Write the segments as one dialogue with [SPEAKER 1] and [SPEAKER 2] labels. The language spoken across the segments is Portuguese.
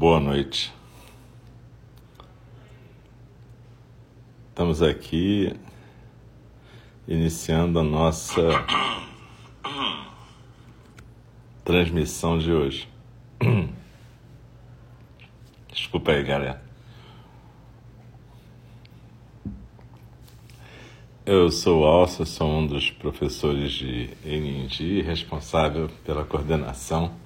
[SPEAKER 1] Boa noite. Estamos aqui iniciando a nossa transmissão de hoje. Desculpa aí, galera. Eu sou o Alça, sou um dos professores de NNG, responsável pela coordenação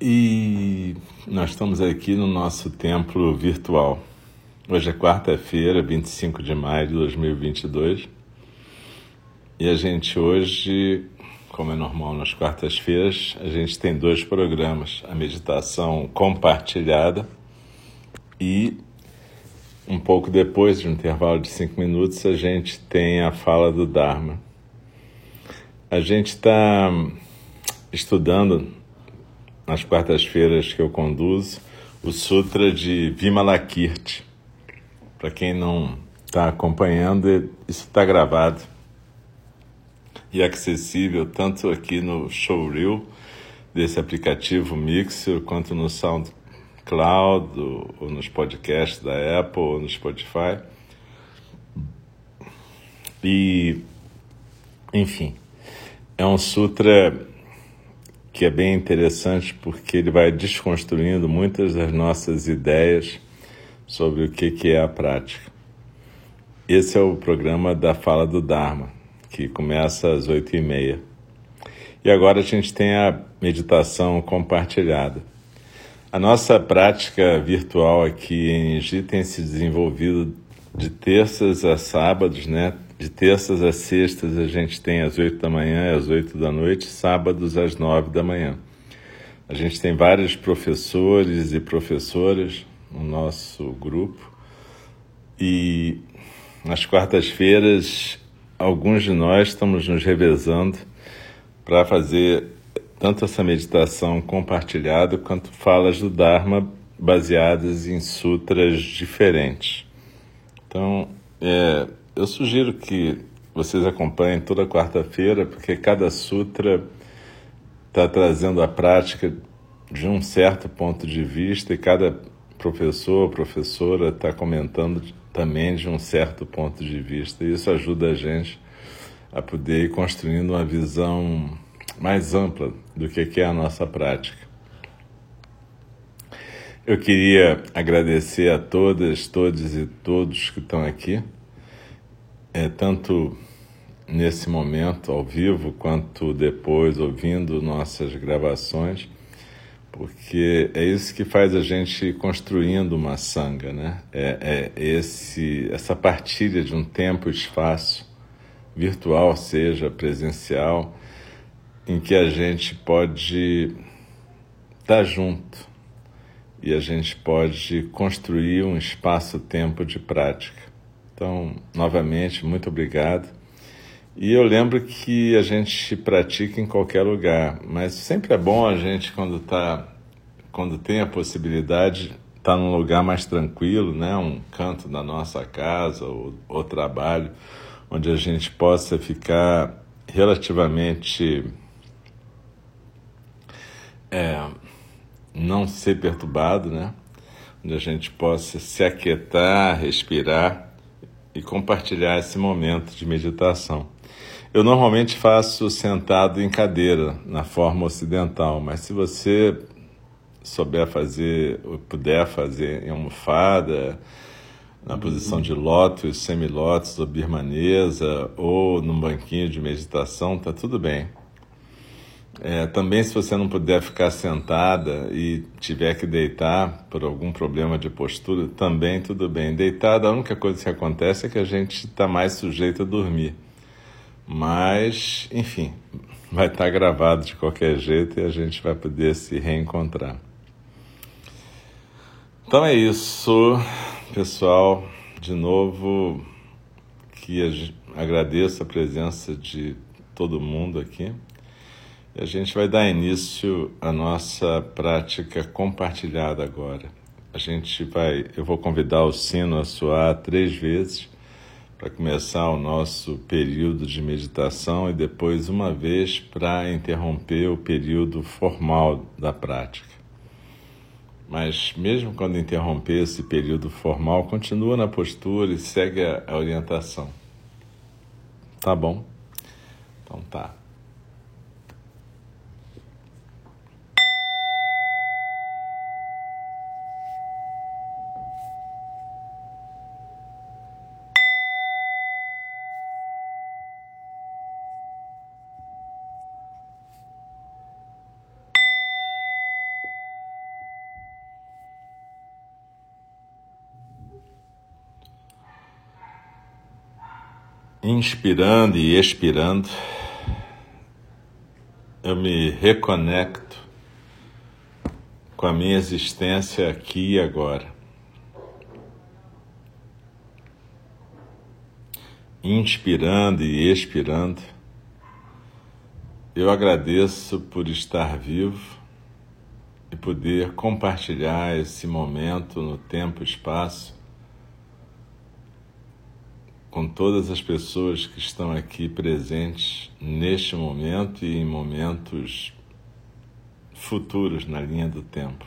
[SPEAKER 1] e nós estamos aqui no nosso templo virtual. Hoje é quarta-feira, 25 de maio de 2022. E a gente hoje, como é normal nas quartas-feiras, a gente tem dois programas: a meditação compartilhada e um pouco depois de um intervalo de cinco minutos, a gente tem a fala do Dharma. A gente está estudando nas quartas-feiras que eu conduzo, o Sutra de Vimalakirti. Para quem não está acompanhando, isso está gravado e acessível tanto aqui no Showreel desse aplicativo Mixer quanto no SoundCloud ou nos podcasts da Apple ou no Spotify. E, enfim, é um sutra que é bem interessante porque ele vai desconstruindo muitas das nossas ideias sobre o que, é a prática. Esse é o programa da Fala do Dharma, que começa às oito e meia. E agora a gente tem a meditação compartilhada. A nossa prática virtual aqui em Engi tem se desenvolvido de terças a sábados, né? De terças a sextas a gente tem às oito da manhã e às oito da noite, sábados às nove da manhã. A gente tem vários professores e professoras no nosso grupo e nas quartas-feiras alguns de nós estamos nos revezando para fazer tanto essa meditação compartilhada quanto falas do Dharma baseadas em sutras diferentes. Então, é, eu sugiro que vocês acompanhem toda quarta-feira, porque cada sutra está trazendo a prática de um certo ponto de vista e cada professor ou professora está comentando também de um certo ponto de vista. E isso ajuda a gente a poder ir construindo uma visão mais ampla do que é a nossa prática. Eu queria agradecer a todas, todos e todos que estão aqui é, tanto nesse momento ao vivo quanto depois ouvindo nossas gravações, porque é isso que faz a gente construindo uma sanga, né? É, é esse essa partilha de um tempo e espaço virtual, seja presencial, em que a gente pode estar junto e a gente pode construir um espaço-tempo de prática. Então, novamente, muito obrigado. E eu lembro que a gente pratica em qualquer lugar, mas sempre é bom a gente, quando, tá, quando tem a possibilidade, estar tá num lugar mais tranquilo, né? um canto da nossa casa ou, ou trabalho, onde a gente possa ficar relativamente. É, não ser perturbado, né? Onde a gente possa se aquietar, respirar e compartilhar esse momento de meditação. Eu normalmente faço sentado em cadeira, na forma ocidental, mas se você souber fazer, ou puder fazer em almofada, na posição de lótus, semilótus ou birmanesa, ou num banquinho de meditação, tá tudo bem. É, também, se você não puder ficar sentada e tiver que deitar por algum problema de postura, também tudo bem. Deitada, a única coisa que acontece é que a gente está mais sujeito a dormir. Mas, enfim, vai estar tá gravado de qualquer jeito e a gente vai poder se reencontrar. Então é isso, pessoal. De novo, que agradeço a presença de todo mundo aqui. A gente vai dar início à nossa prática compartilhada agora. A gente vai, eu vou convidar o sino a soar três vezes para começar o nosso período de meditação e depois uma vez para interromper o período formal da prática. Mas mesmo quando interromper esse período formal, continua na postura e segue a orientação. Tá bom? Então tá. Inspirando e expirando, eu me reconecto com a minha existência aqui e agora. Inspirando e expirando, eu agradeço por estar vivo e poder compartilhar esse momento no tempo e espaço com todas as pessoas que estão aqui presentes neste momento e em momentos futuros na linha do tempo.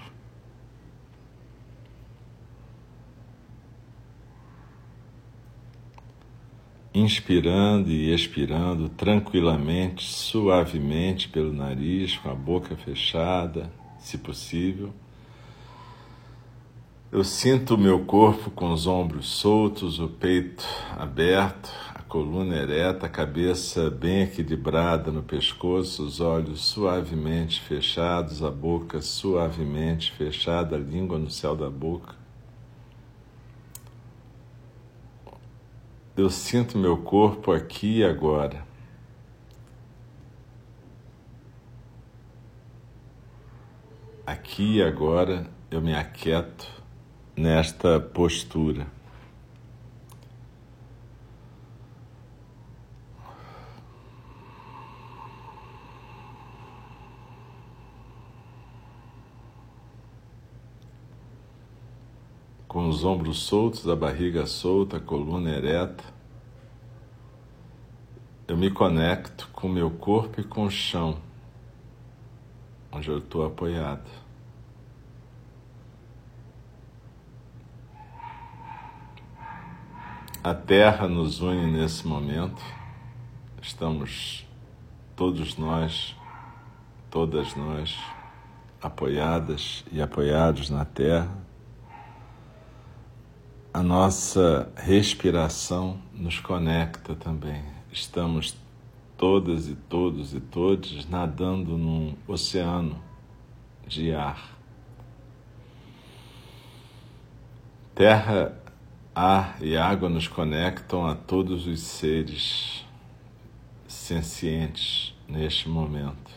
[SPEAKER 1] Inspirando e expirando tranquilamente, suavemente pelo nariz, com a boca fechada, se possível. Eu sinto o meu corpo com os ombros soltos, o peito aberto, a coluna ereta, a cabeça bem equilibrada no pescoço, os olhos suavemente fechados, a boca suavemente fechada, a língua no céu da boca. Eu sinto meu corpo aqui e agora. Aqui e agora eu me aquieto nesta postura. Com os ombros soltos, a barriga solta, a coluna ereta, eu me conecto com o meu corpo e com o chão, onde eu estou apoiado. A Terra nos une nesse momento. Estamos todos nós, todas nós, apoiadas e apoiados na Terra. A nossa respiração nos conecta também. Estamos todas e todos e todos nadando num oceano de ar. Terra Ar e água nos conectam a todos os seres sencientes neste momento.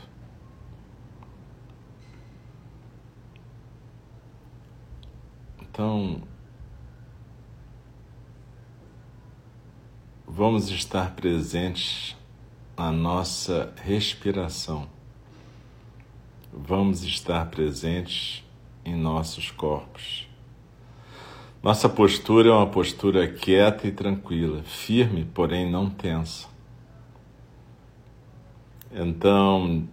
[SPEAKER 1] Então, vamos estar presentes na nossa respiração. Vamos estar presentes em nossos corpos. Nossa postura é uma postura quieta e tranquila, firme, porém não tensa. Então,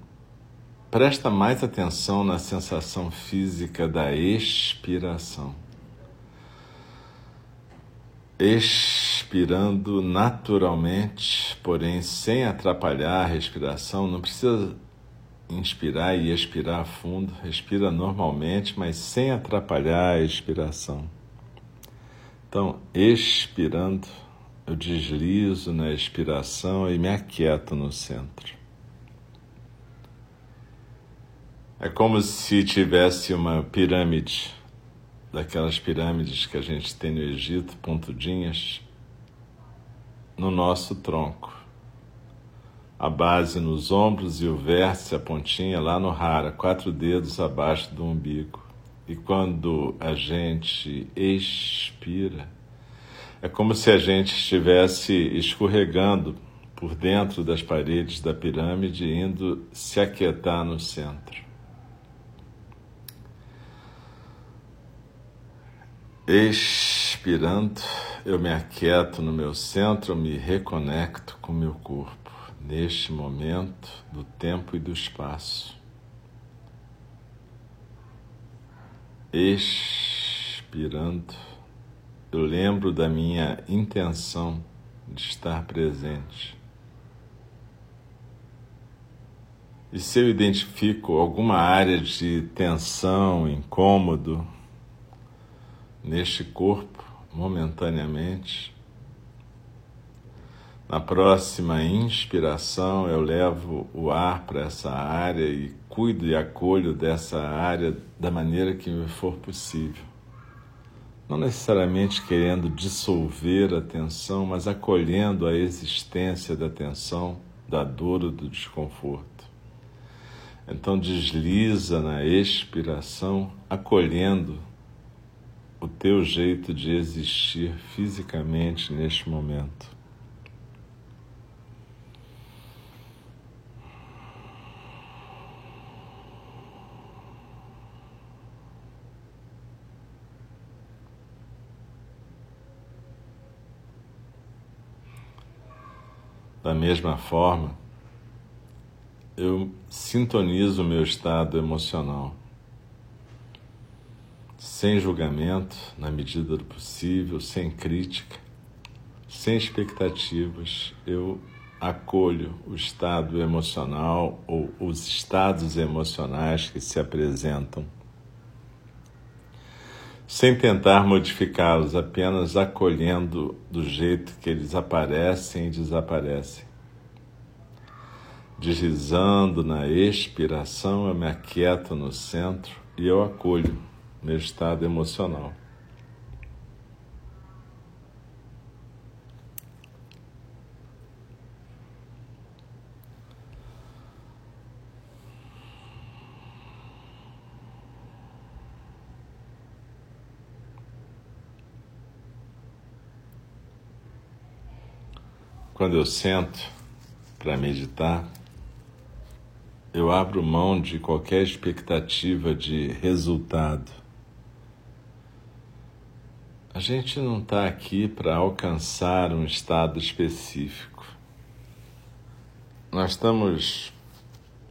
[SPEAKER 1] presta mais atenção na sensação física da expiração. Expirando naturalmente, porém sem atrapalhar a respiração, não precisa inspirar e expirar fundo, respira normalmente, mas sem atrapalhar a expiração. Então, expirando, eu deslizo na expiração e me aquieto no centro. É como se tivesse uma pirâmide, daquelas pirâmides que a gente tem no Egito, pontudinhas, no nosso tronco. A base nos ombros e o vértice, a pontinha lá no rara, quatro dedos abaixo do umbigo. E quando a gente expira, é como se a gente estivesse escorregando por dentro das paredes da pirâmide, indo se aquietar no centro. Expirando, eu me aquieto no meu centro, me reconecto com meu corpo, neste momento do tempo e do espaço. Expirando, eu lembro da minha intenção de estar presente. E se eu identifico alguma área de tensão, incômodo neste corpo, momentaneamente, na próxima inspiração, eu levo o ar para essa área e cuido e acolho dessa área da maneira que me for possível. Não necessariamente querendo dissolver a tensão, mas acolhendo a existência da tensão, da dor ou do desconforto. Então desliza na expiração, acolhendo o teu jeito de existir fisicamente neste momento. Da mesma forma, eu sintonizo o meu estado emocional. Sem julgamento, na medida do possível, sem crítica, sem expectativas, eu acolho o estado emocional ou os estados emocionais que se apresentam, sem tentar modificá-los, apenas acolhendo do jeito que eles aparecem e desaparecem. Deslizando na expiração, eu me aquieto no centro e eu acolho meu estado emocional. Quando eu sento para meditar, eu abro mão de qualquer expectativa de resultado. A gente não está aqui para alcançar um estado específico. Nós estamos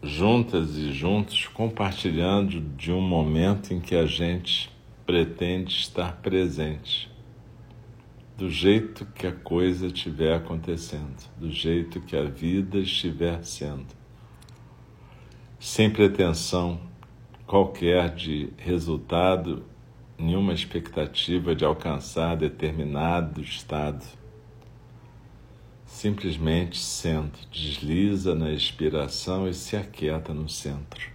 [SPEAKER 1] juntas e juntos compartilhando de um momento em que a gente pretende estar presente, do jeito que a coisa estiver acontecendo, do jeito que a vida estiver sendo, sem pretensão qualquer de resultado nenhuma expectativa de alcançar determinado estado. Simplesmente sente, desliza na expiração e se aquieta no centro.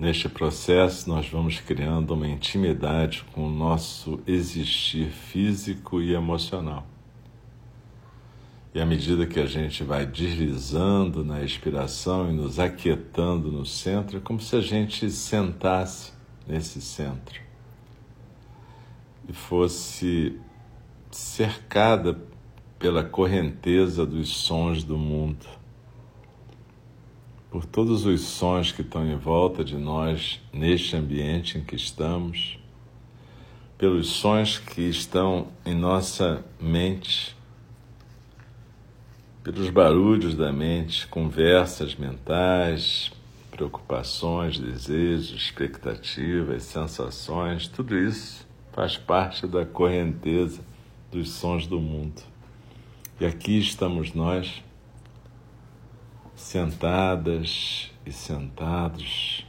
[SPEAKER 1] Neste processo, nós vamos criando uma intimidade com o nosso existir físico e emocional. E à medida que a gente vai deslizando na expiração e nos aquietando no centro, é como se a gente sentasse nesse centro e fosse cercada pela correnteza dos sons do mundo por todos os sons que estão em volta de nós neste ambiente em que estamos, pelos sons que estão em nossa mente, pelos barulhos da mente, conversas mentais, preocupações, desejos, expectativas, sensações, tudo isso faz parte da correnteza dos sons do mundo. E aqui estamos nós sentadas e sentados,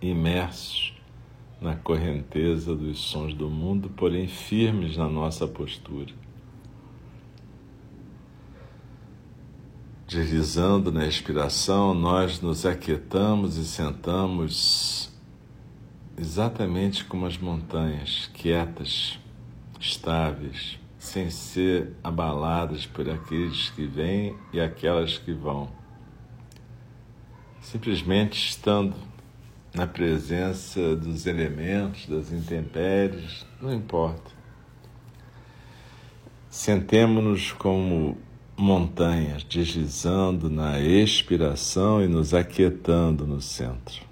[SPEAKER 1] imersos na correnteza dos sons do mundo, porém firmes na nossa postura. Deslizando na expiração, nós nos aquietamos e sentamos exatamente como as montanhas, quietas, estáveis, sem ser abaladas por aqueles que vêm e aquelas que vão simplesmente estando na presença dos elementos, das intempéries, não importa. Sentemos-nos como montanhas, deslizando na expiração e nos aquietando no centro.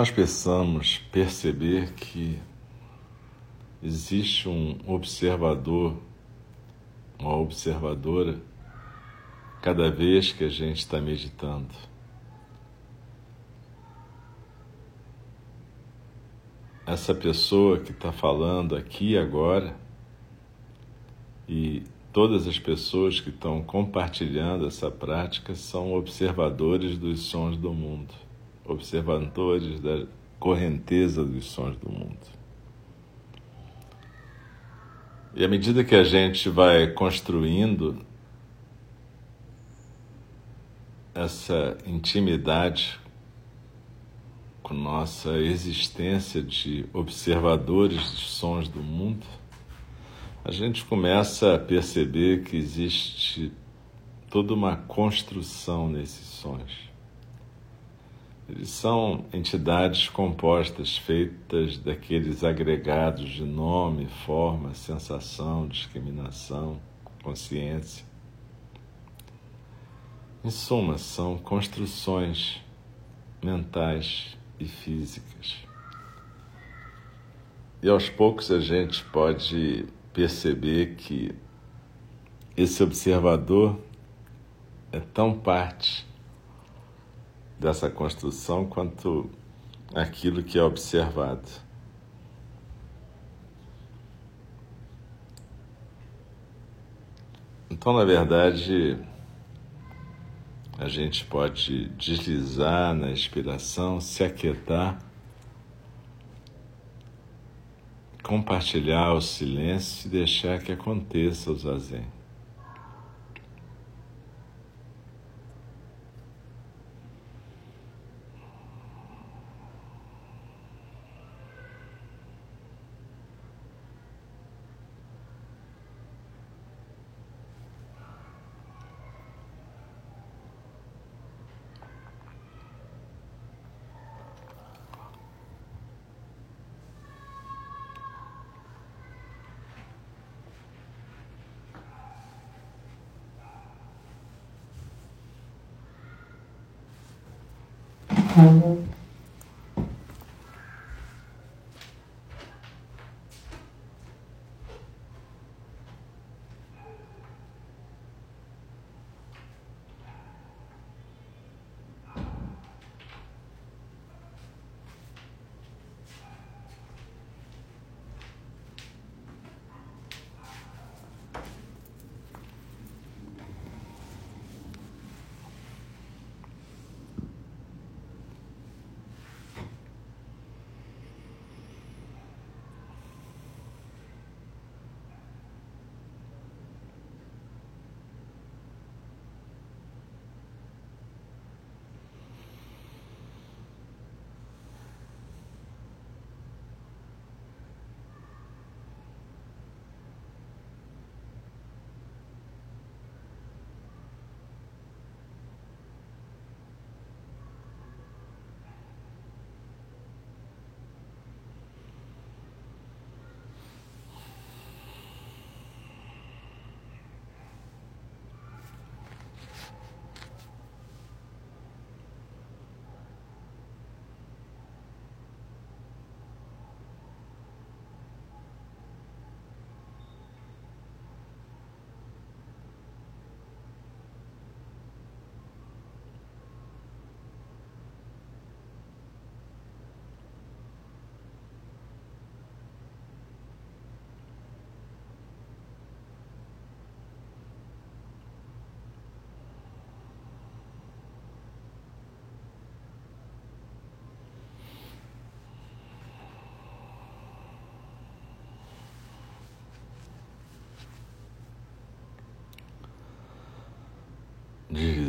[SPEAKER 1] Nós possamos perceber que existe um observador, uma observadora, cada vez que a gente está meditando. Essa pessoa que está falando aqui agora e todas as pessoas que estão compartilhando essa prática são observadores dos sons do mundo observadores da correnteza dos sons do mundo. E à medida que a gente vai construindo essa intimidade com nossa existência de observadores dos sons do mundo, a gente começa a perceber que existe toda uma construção nesses sons. Eles são entidades compostas, feitas daqueles agregados de nome, forma, sensação, discriminação, consciência. Em suma, são construções mentais e físicas. E aos poucos a gente pode perceber que esse observador é tão parte dessa construção quanto aquilo que é observado. Então, na verdade, a gente pode deslizar na inspiração, se aquietar, compartilhar o silêncio e deixar que aconteça o zazen. Mm-hmm.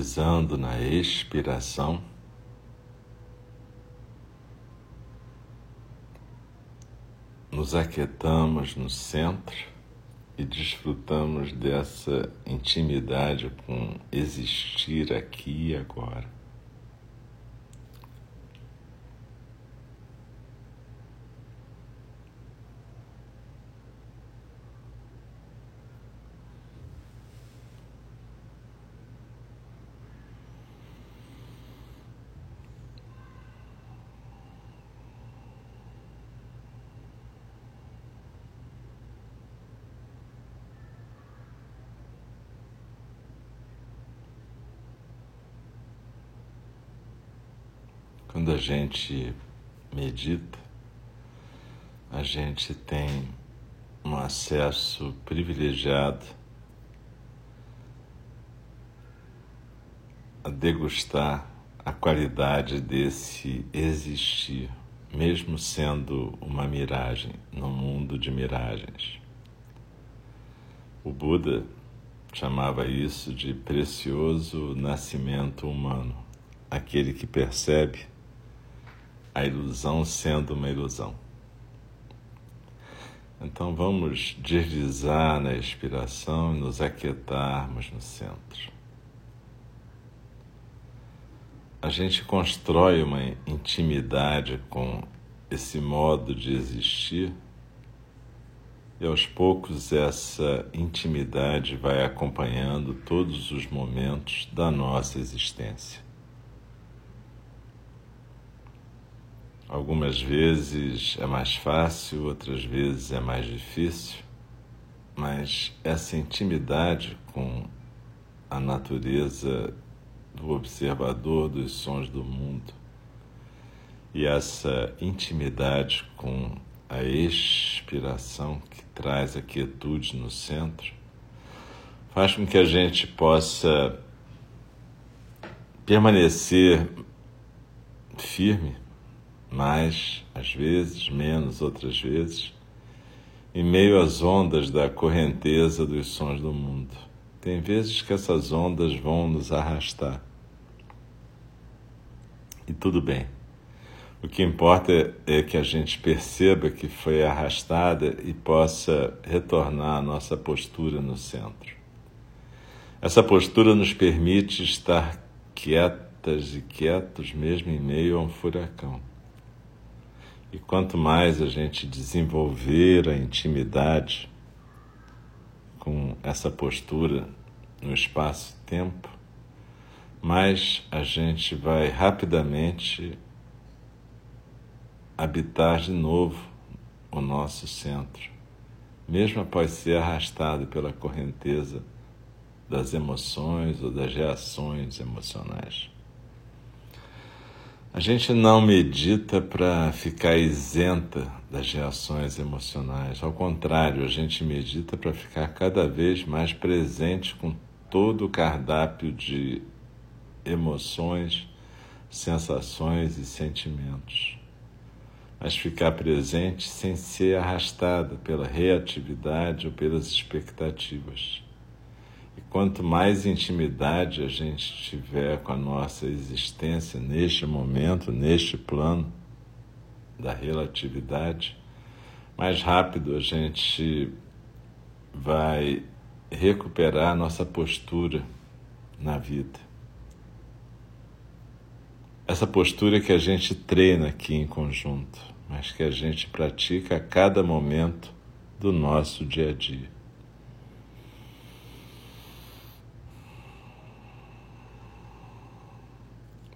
[SPEAKER 1] Deslizando na expiração. Nos aquietamos no centro e desfrutamos dessa intimidade com existir aqui e agora. Quando a gente medita, a gente tem um acesso privilegiado a degustar a qualidade desse existir, mesmo sendo uma miragem no mundo de miragens. O Buda chamava isso de precioso nascimento humano, aquele que percebe a ilusão sendo uma ilusão. Então vamos deslizar na expiração e nos aquietarmos no centro. A gente constrói uma intimidade com esse modo de existir e aos poucos essa intimidade vai acompanhando todos os momentos da nossa existência. Algumas vezes é mais fácil, outras vezes é mais difícil, mas essa intimidade com a natureza do observador dos sons do mundo e essa intimidade com a expiração que traz a quietude no centro faz com que a gente possa permanecer firme mais às vezes, menos outras vezes, em meio às ondas da correnteza dos sons do mundo. Tem vezes que essas ondas vão nos arrastar. E tudo bem. O que importa é que a gente perceba que foi arrastada e possa retornar à nossa postura no centro. Essa postura nos permite estar quietas e quietos mesmo em meio a um furacão. E quanto mais a gente desenvolver a intimidade com essa postura no espaço-tempo, mais a gente vai rapidamente habitar de novo o nosso centro, mesmo após ser arrastado pela correnteza das emoções ou das reações emocionais. A gente não medita para ficar isenta das reações emocionais. Ao contrário, a gente medita para ficar cada vez mais presente com todo o cardápio de emoções, sensações e sentimentos. Mas ficar presente sem ser arrastada pela reatividade ou pelas expectativas. E quanto mais intimidade a gente tiver com a nossa existência neste momento, neste plano da relatividade, mais rápido a gente vai recuperar nossa postura na vida. Essa postura que a gente treina aqui em conjunto, mas que a gente pratica a cada momento do nosso dia a dia.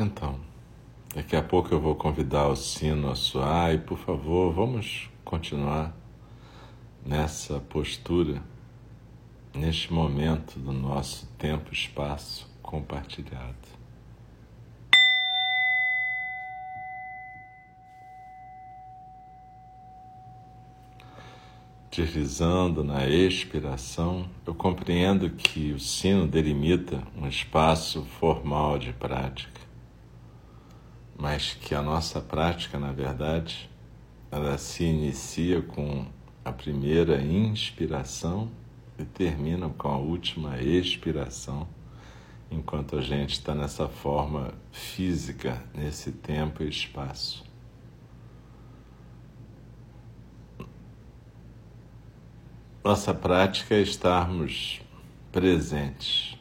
[SPEAKER 1] Então, daqui a pouco eu vou convidar o sino a soar e, por favor, vamos continuar nessa postura, neste momento do nosso tempo-espaço compartilhado. Deslizando na expiração, eu compreendo que o sino delimita um espaço formal de prática, mas que a nossa prática, na verdade, ela se inicia com a primeira inspiração e termina com a última expiração, enquanto a gente está nessa forma física, nesse tempo e espaço. Nossa prática é estarmos presentes.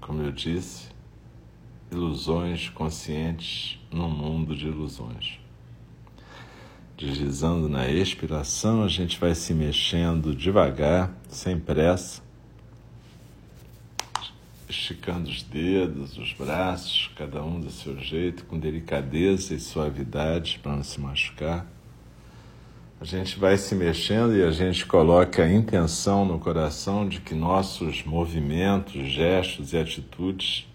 [SPEAKER 1] Como eu disse, ilusões conscientes num mundo de ilusões. Deslizando na expiração, a gente vai se mexendo devagar, sem pressa, esticando os dedos, os braços, cada um do seu jeito, com delicadeza e suavidade para não se machucar. A gente vai se mexendo e a gente coloca a intenção no coração de que nossos movimentos, gestos e atitudes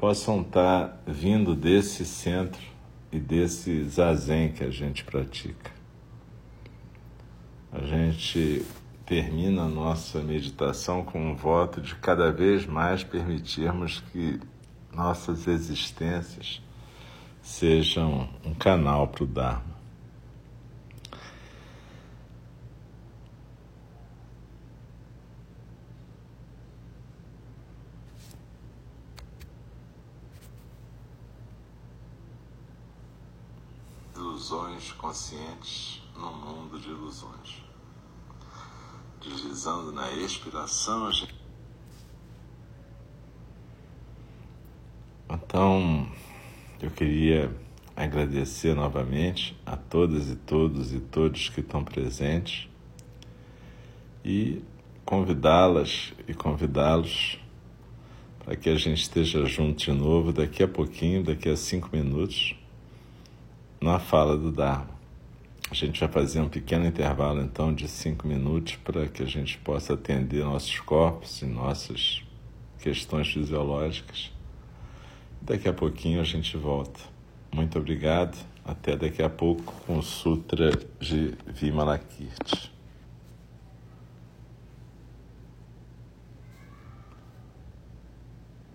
[SPEAKER 1] possam estar vindo desse centro e desse zazen que a gente pratica. A gente termina a nossa meditação com um voto de cada vez mais permitirmos que nossas existências sejam um canal para o Dharma. ilusões conscientes num mundo de ilusões. Deslizando na expiração, a gente... Então, eu queria agradecer novamente a todas e todos e todos que estão presentes e convidá-las e convidá-los para que a gente esteja junto de novo daqui a pouquinho, daqui a cinco minutos na fala do Dharma. A gente vai fazer um pequeno intervalo então de cinco minutos para que a gente possa atender nossos corpos e nossas questões fisiológicas. Daqui a pouquinho a gente volta. Muito obrigado. Até daqui a pouco com o Sutra de Vimalakirti.